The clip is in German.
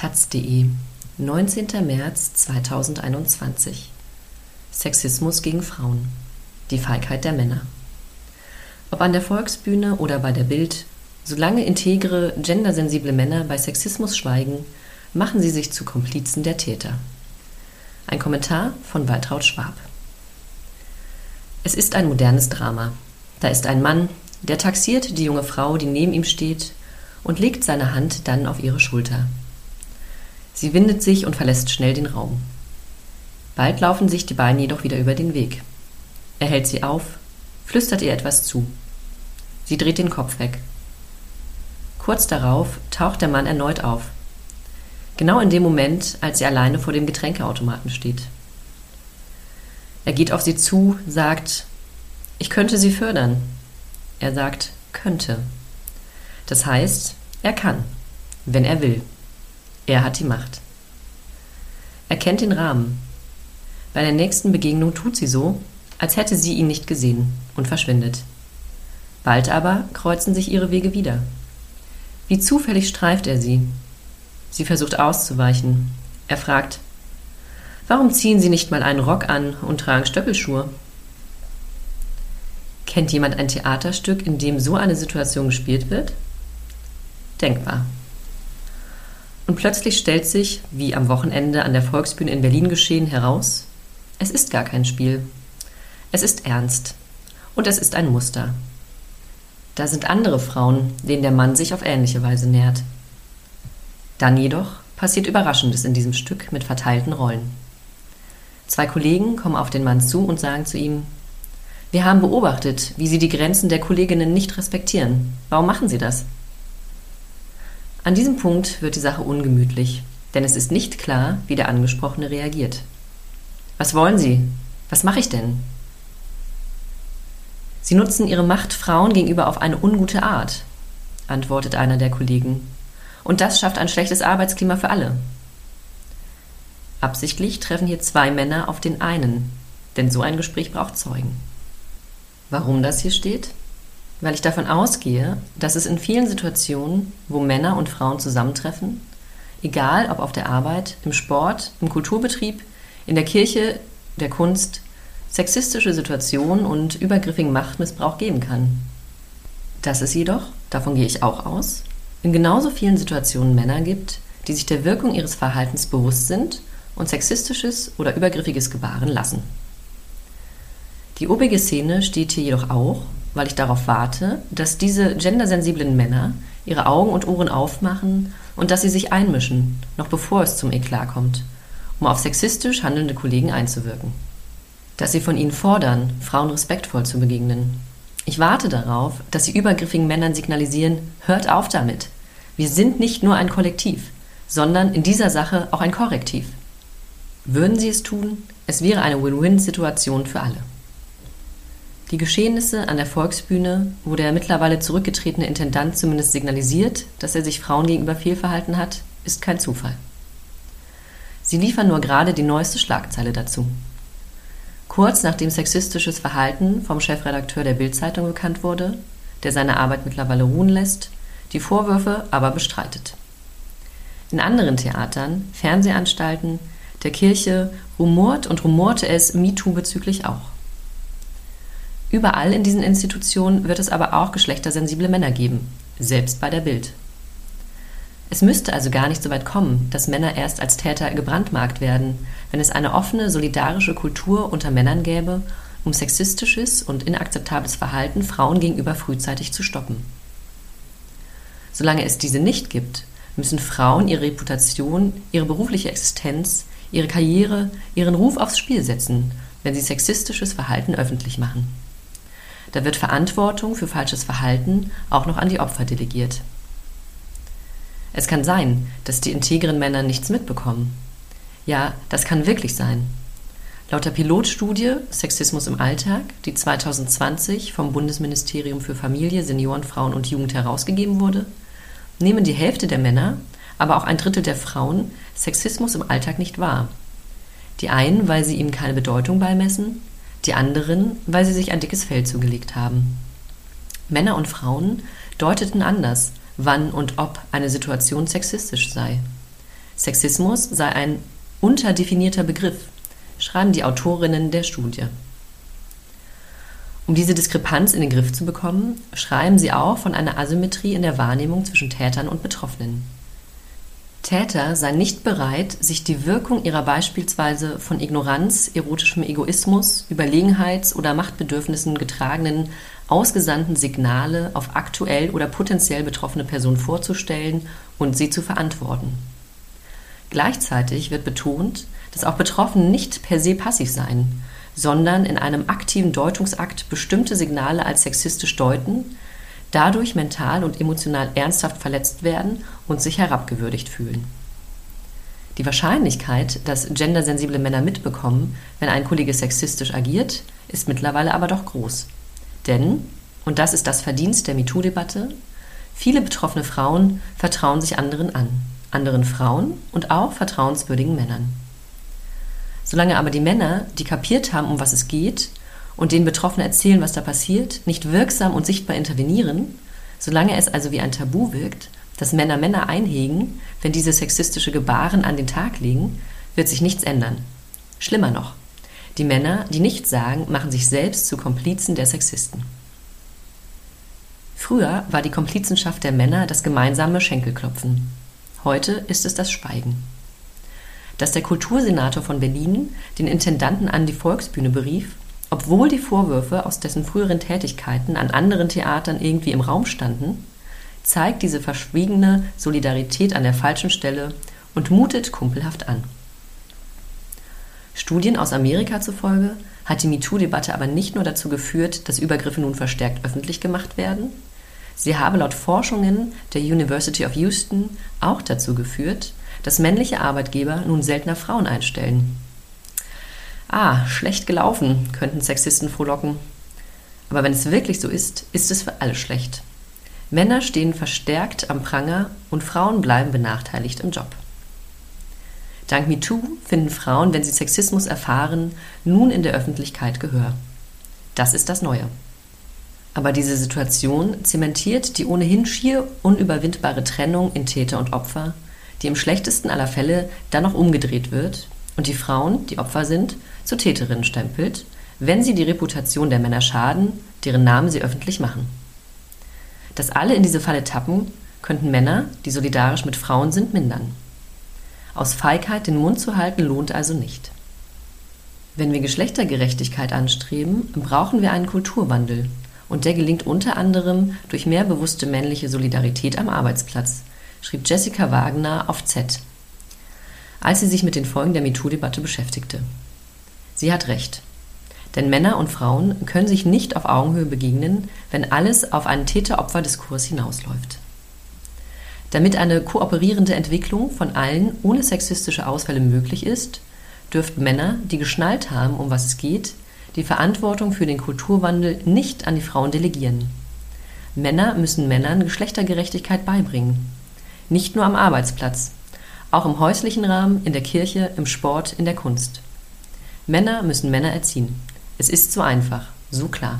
taz.de, 19. März 2021. Sexismus gegen Frauen. Die Feigheit der Männer. Ob an der Volksbühne oder bei der Bild, solange integre, gendersensible Männer bei Sexismus schweigen, machen sie sich zu Komplizen der Täter. Ein Kommentar von Waltraud Schwab. Es ist ein modernes Drama. Da ist ein Mann, der taxiert die junge Frau, die neben ihm steht, und legt seine Hand dann auf ihre Schulter. Sie windet sich und verlässt schnell den Raum. Bald laufen sich die beiden jedoch wieder über den Weg. Er hält sie auf, flüstert ihr etwas zu. Sie dreht den Kopf weg. Kurz darauf taucht der Mann erneut auf. Genau in dem Moment, als sie alleine vor dem Getränkeautomaten steht. Er geht auf sie zu, sagt, ich könnte sie fördern. Er sagt, könnte. Das heißt, er kann, wenn er will. Er hat die Macht. Er kennt den Rahmen. Bei der nächsten Begegnung tut sie so, als hätte sie ihn nicht gesehen und verschwindet. Bald aber kreuzen sich ihre Wege wieder. Wie zufällig streift er sie. Sie versucht auszuweichen. Er fragt, warum ziehen Sie nicht mal einen Rock an und tragen Stöckelschuhe? Kennt jemand ein Theaterstück, in dem so eine Situation gespielt wird? denkbar. Und plötzlich stellt sich, wie am Wochenende an der Volksbühne in Berlin geschehen, heraus, es ist gar kein Spiel. Es ist ernst. Und es ist ein Muster. Da sind andere Frauen, denen der Mann sich auf ähnliche Weise nähert. Dann jedoch passiert Überraschendes in diesem Stück mit verteilten Rollen. Zwei Kollegen kommen auf den Mann zu und sagen zu ihm, wir haben beobachtet, wie Sie die Grenzen der Kolleginnen nicht respektieren. Warum machen Sie das? An diesem Punkt wird die Sache ungemütlich, denn es ist nicht klar, wie der Angesprochene reagiert. Was wollen Sie? Was mache ich denn? Sie nutzen Ihre Macht Frauen gegenüber auf eine ungute Art, antwortet einer der Kollegen. Und das schafft ein schlechtes Arbeitsklima für alle. Absichtlich treffen hier zwei Männer auf den einen, denn so ein Gespräch braucht Zeugen. Warum das hier steht? Weil ich davon ausgehe, dass es in vielen Situationen, wo Männer und Frauen zusammentreffen, egal ob auf der Arbeit, im Sport, im Kulturbetrieb, in der Kirche, der Kunst, sexistische Situationen und übergriffigen Machtmissbrauch geben kann. Dass es jedoch, davon gehe ich auch aus, in genauso vielen Situationen Männer gibt, die sich der Wirkung ihres Verhaltens bewusst sind und sexistisches oder übergriffiges gebaren lassen. Die obige Szene steht hier jedoch auch weil ich darauf warte, dass diese gendersensiblen Männer ihre Augen und Ohren aufmachen und dass sie sich einmischen, noch bevor es zum Eklat kommt, um auf sexistisch handelnde Kollegen einzuwirken. Dass sie von ihnen fordern, Frauen respektvoll zu begegnen. Ich warte darauf, dass sie übergriffigen Männern signalisieren, hört auf damit. Wir sind nicht nur ein Kollektiv, sondern in dieser Sache auch ein Korrektiv. Würden sie es tun, es wäre eine Win-Win-Situation für alle. Die Geschehnisse an der Volksbühne, wo der mittlerweile zurückgetretene Intendant zumindest signalisiert, dass er sich Frauen gegenüber fehlverhalten hat, ist kein Zufall. Sie liefern nur gerade die neueste Schlagzeile dazu. Kurz nachdem sexistisches Verhalten vom Chefredakteur der Bildzeitung bekannt wurde, der seine Arbeit mittlerweile ruhen lässt, die Vorwürfe aber bestreitet. In anderen Theatern, Fernsehanstalten, der Kirche rumort und rumorte es MeToo bezüglich auch. Überall in diesen Institutionen wird es aber auch geschlechtersensible Männer geben, selbst bei der Bild. Es müsste also gar nicht so weit kommen, dass Männer erst als Täter gebrandmarkt werden, wenn es eine offene, solidarische Kultur unter Männern gäbe, um sexistisches und inakzeptables Verhalten Frauen gegenüber frühzeitig zu stoppen. Solange es diese nicht gibt, müssen Frauen ihre Reputation, ihre berufliche Existenz, ihre Karriere, ihren Ruf aufs Spiel setzen, wenn sie sexistisches Verhalten öffentlich machen. Da wird Verantwortung für falsches Verhalten auch noch an die Opfer delegiert. Es kann sein, dass die integren Männer nichts mitbekommen. Ja, das kann wirklich sein. Laut der Pilotstudie Sexismus im Alltag, die 2020 vom Bundesministerium für Familie, Senioren, Frauen und Jugend herausgegeben wurde, nehmen die Hälfte der Männer, aber auch ein Drittel der Frauen Sexismus im Alltag nicht wahr. Die einen, weil sie ihm keine Bedeutung beimessen, die anderen, weil sie sich ein dickes Fell zugelegt haben. Männer und Frauen deuteten anders, wann und ob eine Situation sexistisch sei. Sexismus sei ein unterdefinierter Begriff, schreiben die Autorinnen der Studie. Um diese Diskrepanz in den Griff zu bekommen, schreiben sie auch von einer Asymmetrie in der Wahrnehmung zwischen Tätern und Betroffenen. Täter seien nicht bereit, sich die Wirkung ihrer beispielsweise von Ignoranz, erotischem Egoismus, Überlegenheits- oder Machtbedürfnissen getragenen ausgesandten Signale auf aktuell oder potenziell betroffene Personen vorzustellen und sie zu verantworten. Gleichzeitig wird betont, dass auch Betroffene nicht per se passiv seien, sondern in einem aktiven Deutungsakt bestimmte Signale als sexistisch deuten, dadurch mental und emotional ernsthaft verletzt werden und sich herabgewürdigt fühlen. Die Wahrscheinlichkeit, dass gendersensible Männer mitbekommen, wenn ein Kollege sexistisch agiert, ist mittlerweile aber doch groß. Denn, und das ist das Verdienst der MeToo-Debatte, viele betroffene Frauen vertrauen sich anderen an, anderen Frauen und auch vertrauenswürdigen Männern. Solange aber die Männer, die kapiert haben, um was es geht, und den Betroffenen erzählen, was da passiert, nicht wirksam und sichtbar intervenieren, solange es also wie ein Tabu wirkt, dass Männer Männer einhegen, wenn diese sexistische Gebaren an den Tag legen, wird sich nichts ändern. Schlimmer noch, die Männer, die nichts sagen, machen sich selbst zu Komplizen der Sexisten. Früher war die Komplizenschaft der Männer das gemeinsame Schenkelklopfen. Heute ist es das Schweigen. Dass der Kultursenator von Berlin den Intendanten an die Volksbühne berief, obwohl die Vorwürfe aus dessen früheren Tätigkeiten an anderen Theatern irgendwie im Raum standen, zeigt diese verschwiegene Solidarität an der falschen Stelle und mutet kumpelhaft an. Studien aus Amerika zufolge hat die MeToo-Debatte aber nicht nur dazu geführt, dass Übergriffe nun verstärkt öffentlich gemacht werden, sie habe laut Forschungen der University of Houston auch dazu geführt, dass männliche Arbeitgeber nun seltener Frauen einstellen Ah, schlecht gelaufen, könnten Sexisten frohlocken. Aber wenn es wirklich so ist, ist es für alle schlecht. Männer stehen verstärkt am Pranger und Frauen bleiben benachteiligt im Job. Dank MeToo finden Frauen, wenn sie Sexismus erfahren, nun in der Öffentlichkeit Gehör. Das ist das Neue. Aber diese Situation zementiert die ohnehin schier unüberwindbare Trennung in Täter und Opfer, die im schlechtesten aller Fälle dann noch umgedreht wird und die Frauen, die Opfer sind, zu Täterinnen stempelt, wenn sie die Reputation der Männer schaden, deren Namen sie öffentlich machen. Dass alle in diese Falle tappen, könnten Männer, die solidarisch mit Frauen sind, mindern. Aus Feigheit den Mund zu halten lohnt also nicht. Wenn wir Geschlechtergerechtigkeit anstreben, brauchen wir einen Kulturwandel. Und der gelingt unter anderem durch mehr bewusste männliche Solidarität am Arbeitsplatz, schrieb Jessica Wagner auf Z, als sie sich mit den Folgen der MeToo-Debatte beschäftigte. Sie hat recht. Denn Männer und Frauen können sich nicht auf Augenhöhe begegnen, wenn alles auf einen Täter-Opfer-Diskurs hinausläuft. Damit eine kooperierende Entwicklung von allen ohne sexistische Ausfälle möglich ist, dürften Männer, die geschnallt haben, um was es geht, die Verantwortung für den Kulturwandel nicht an die Frauen delegieren. Männer müssen Männern Geschlechtergerechtigkeit beibringen. Nicht nur am Arbeitsplatz, auch im häuslichen Rahmen, in der Kirche, im Sport, in der Kunst. Männer müssen Männer erziehen. Es ist so einfach, so klar.